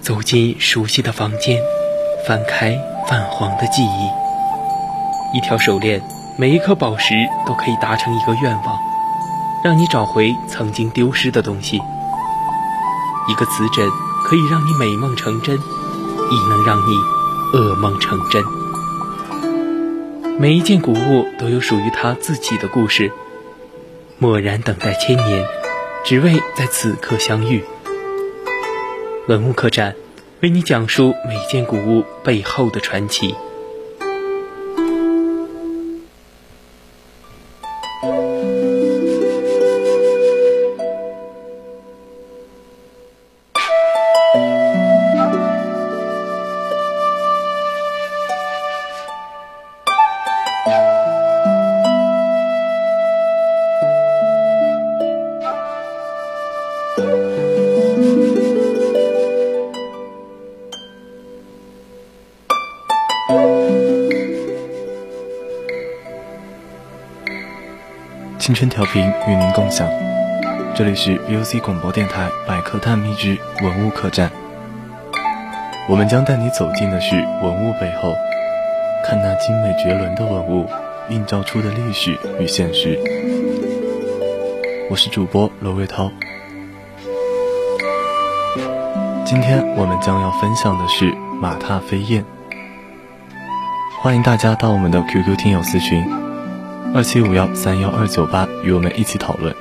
走进熟悉的房间，翻开泛黄的记忆。一条手链，每一颗宝石都可以达成一个愿望，让你找回曾经丢失的东西。一个瓷枕，可以让你美梦成真，亦能让你噩梦成真。每一件古物都有属于它自己的故事，默然等待千年，只为在此刻相遇。文物客栈，为你讲述每件古物背后的传奇。青春调频与您共享，这里是 VOC 广播电台百科探秘之文物客栈。我们将带你走进的是文物背后，看那精美绝伦的文物映照出的历史与现实。我是主播罗瑞涛，今天我们将要分享的是马踏飞燕。欢迎大家到我们的 QQ 听友私群。二七五幺三幺二九八，与我们一起讨论。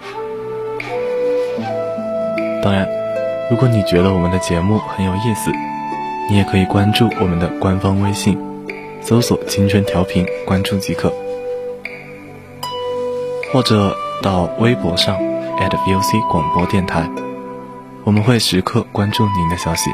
当然，如果你觉得我们的节目很有意思，你也可以关注我们的官方微信，搜索“青春调频”，关注即可。或者到微博上 @VOC 广播电台，我们会时刻关注您的消息。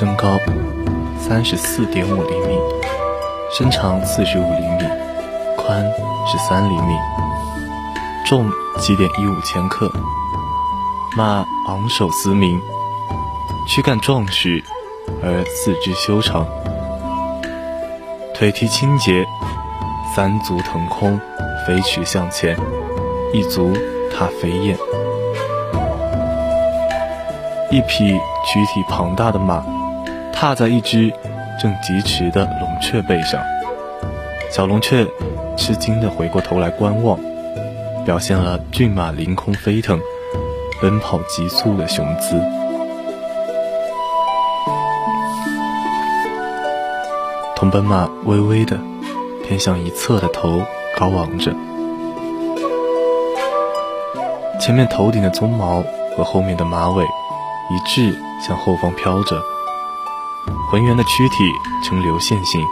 身高三十四点五厘米，身长四十五厘米，宽十三厘米，重七点一五千克。马昂首嘶鸣，躯干壮实而四肢修长，腿蹄清洁，三足腾空，飞驰向前，一足踏飞燕。一匹躯体庞大的马。踏在一只正疾驰的龙雀背上，小龙雀吃惊地回过头来观望，表现了骏马凌空飞腾、奔跑急速的雄姿。同奔马微微的偏向一侧的头高昂着，前面头顶的鬃毛和后面的马尾一致向后方飘着。浑圆的躯体呈流线型，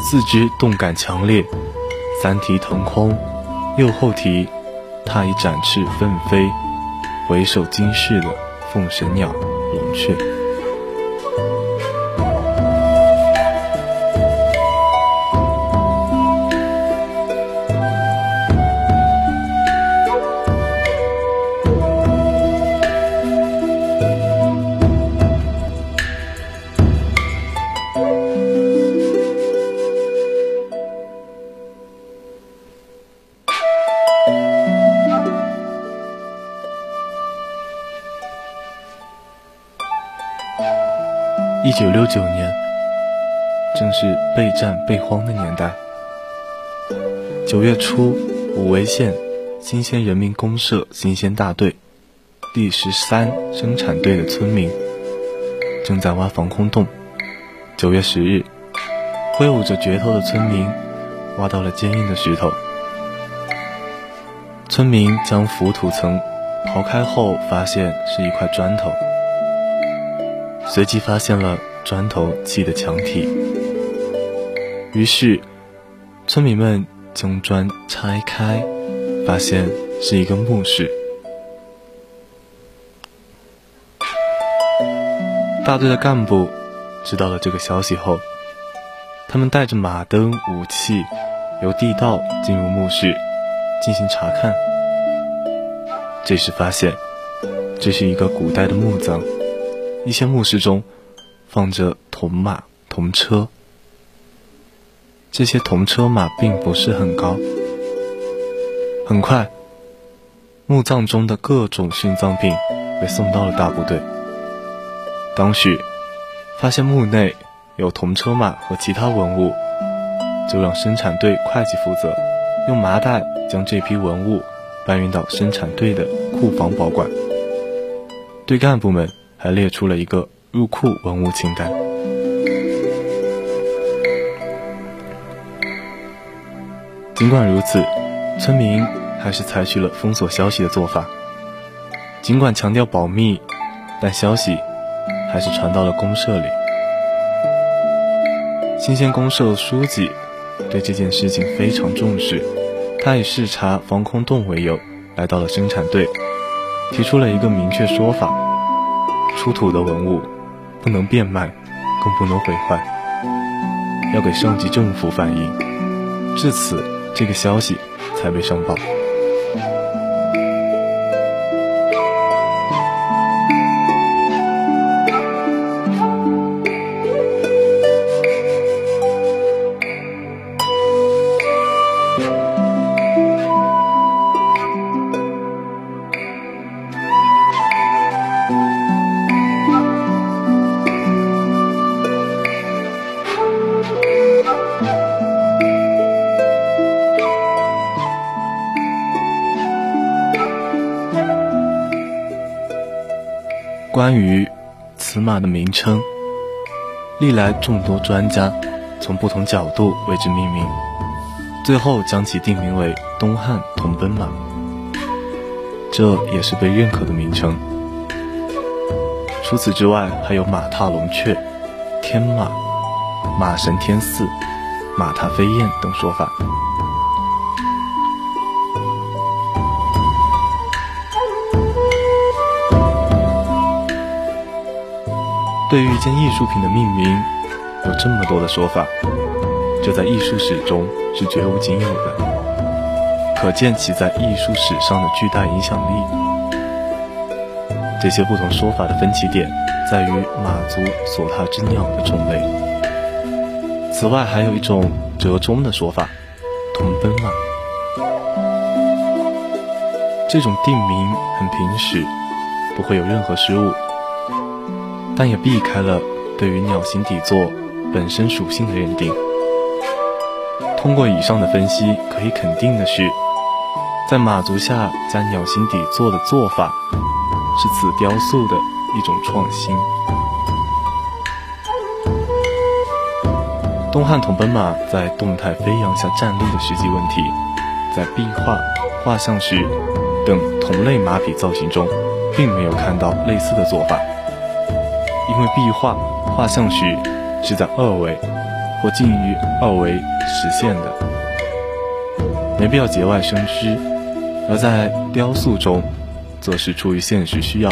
四肢动感强烈，三蹄腾空，右后蹄踏一展翅奋飞、回首惊世的凤神鸟龙雀。一九六九年，正是备战备荒的年代。九月初，武威县新鲜人民公社新鲜大队第十三生产队的村民正在挖防空洞。九月十日，挥舞着镢头的村民挖到了坚硬的石头。村民将浮土层刨开后，发现是一块砖头。随即发现了砖头砌的墙体。于是村民们将砖拆开发现是一个墓室。大队的干部知道了这个消息后他们带着马灯武器由地道进入墓室进行查看。这时发现这是一个古代的墓葬。一些墓室中放着铜马、铜车。这些铜车马并不是很高。很快，墓葬中的各种殉葬品被送到了大部队。当时发现墓内有铜车马和其他文物，就让生产队会计负责，用麻袋将这批文物搬运到生产队的库房保管。对干部们还列出了一个入库文物清单。尽管如此，村民还是采取了封锁消息的做法。尽管强调保密，但消息还是传到了公社里。新鲜公社书记对这件事情非常重视，他以视察防空洞为由，来到了生产队，提出了一个明确说法：出土的文物不能变卖，更不能毁坏，要给上级政府反映。至此。这个消息才被上报。关于此马的名称，历来众多专家从不同角度为之命名，最后将其定名为东汉铜奔马，这也是被认可的名称。除此之外，还有马踏龙雀、天马、马神天驷、马踏飞燕等说法。对于一件艺术品的命名，有这么多的说法，这在艺术史中是绝无仅有的，可见其在艺术史上的巨大影响力。这些不同说法的分歧点在于马足所踏之鸟的种类。此外，还有一种折中的说法，铜奔马。这种定名很平实，不会有任何失误。但也避开了对于鸟形底座本身属性的认定。通过以上的分析，可以肯定的是，在马足下加鸟形底座的做法，是此雕塑的一种创新。东汉铜奔马在动态飞扬下站立的实际问题，在壁画、画像石等同类马匹造型中，并没有看到类似的做法。因为壁画、画像时是在二维或近于二维实现的，没必要节外生枝；而在雕塑中，则是出于现实需要。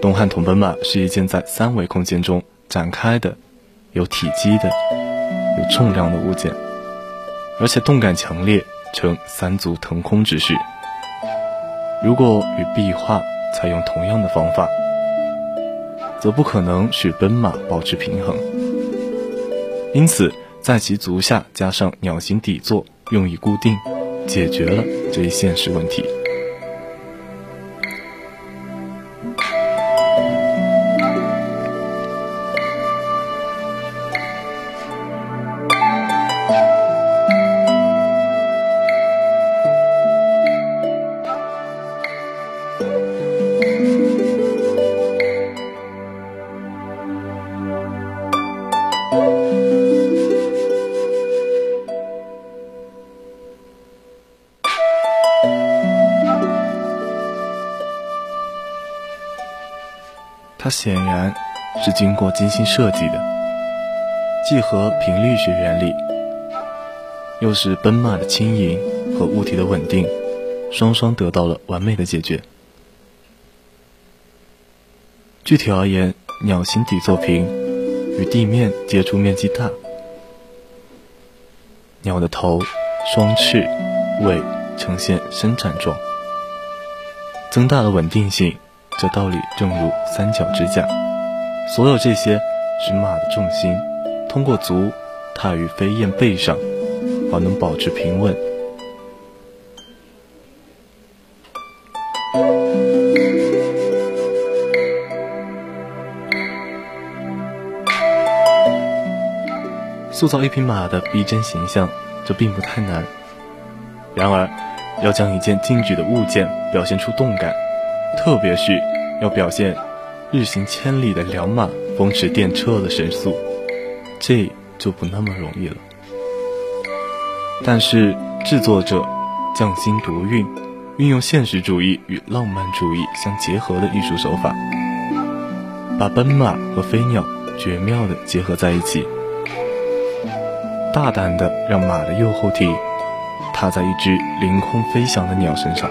东汉铜奔马是一件在三维空间中展开的、有体积的、有重量的物件，而且动感强烈，呈三足腾空之势。如果与壁画采用同样的方法，则不可能使奔马保持平衡，因此在其足下加上鸟形底座，用以固定，解决了这一现实问题。它显然是经过精心设计的，既合频率学原理，又是奔马的轻盈和物体的稳定，双双得到了完美的解决。具体而言，鸟形底座平，与地面接触面积大。鸟的头、双翅、尾呈现伸展状，增大了稳定性。这道理正如三角支架。所有这些是马的重心通过足踏于飞燕背上，而能保持平稳。塑造一匹马的逼真形象，这并不太难。然而，要将一件静止的物件表现出动感，特别是要表现日行千里的良马风驰电掣的神速，这就不那么容易了。但是，制作者匠心独运，运用现实主义与浪漫主义相结合的艺术手法，把奔马和飞鸟绝妙地结合在一起。大胆地让马的右后蹄踏在一只凌空飞翔的鸟身上。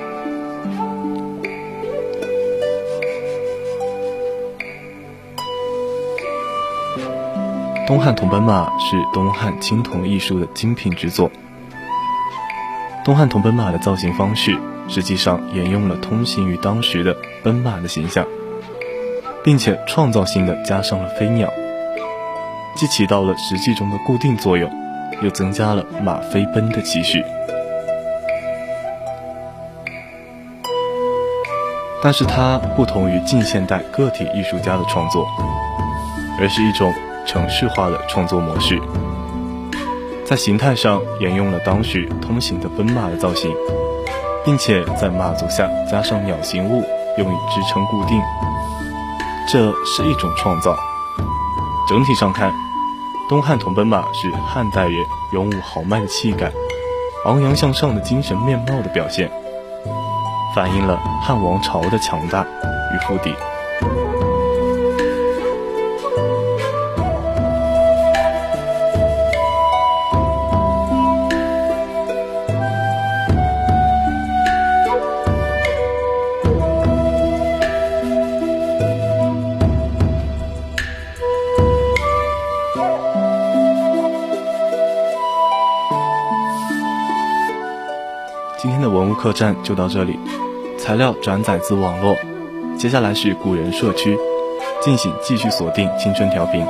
东汉铜奔马是东汉青铜艺术的精品之作。东汉铜奔马的造型方式实际上沿用了通行于当时的奔马的形象，并且创造性的加上了飞鸟，既起到了实际中的固定作用。又增加了马飞奔的气势，但是它不同于近现代个体艺术家的创作，而是一种程式化的创作模式，在形态上沿用了当时通行的奔马的造型，并且在马足下加上鸟形物用以支撑固定，这是一种创造。整体上看。东汉铜奔马是汉代人勇武豪迈的气概、昂扬向上的精神面貌的表现，反映了汉王朝的强大与文物。客栈就到这里，材料转载自网络。接下来是古人社区，敬请继续锁定青春调频。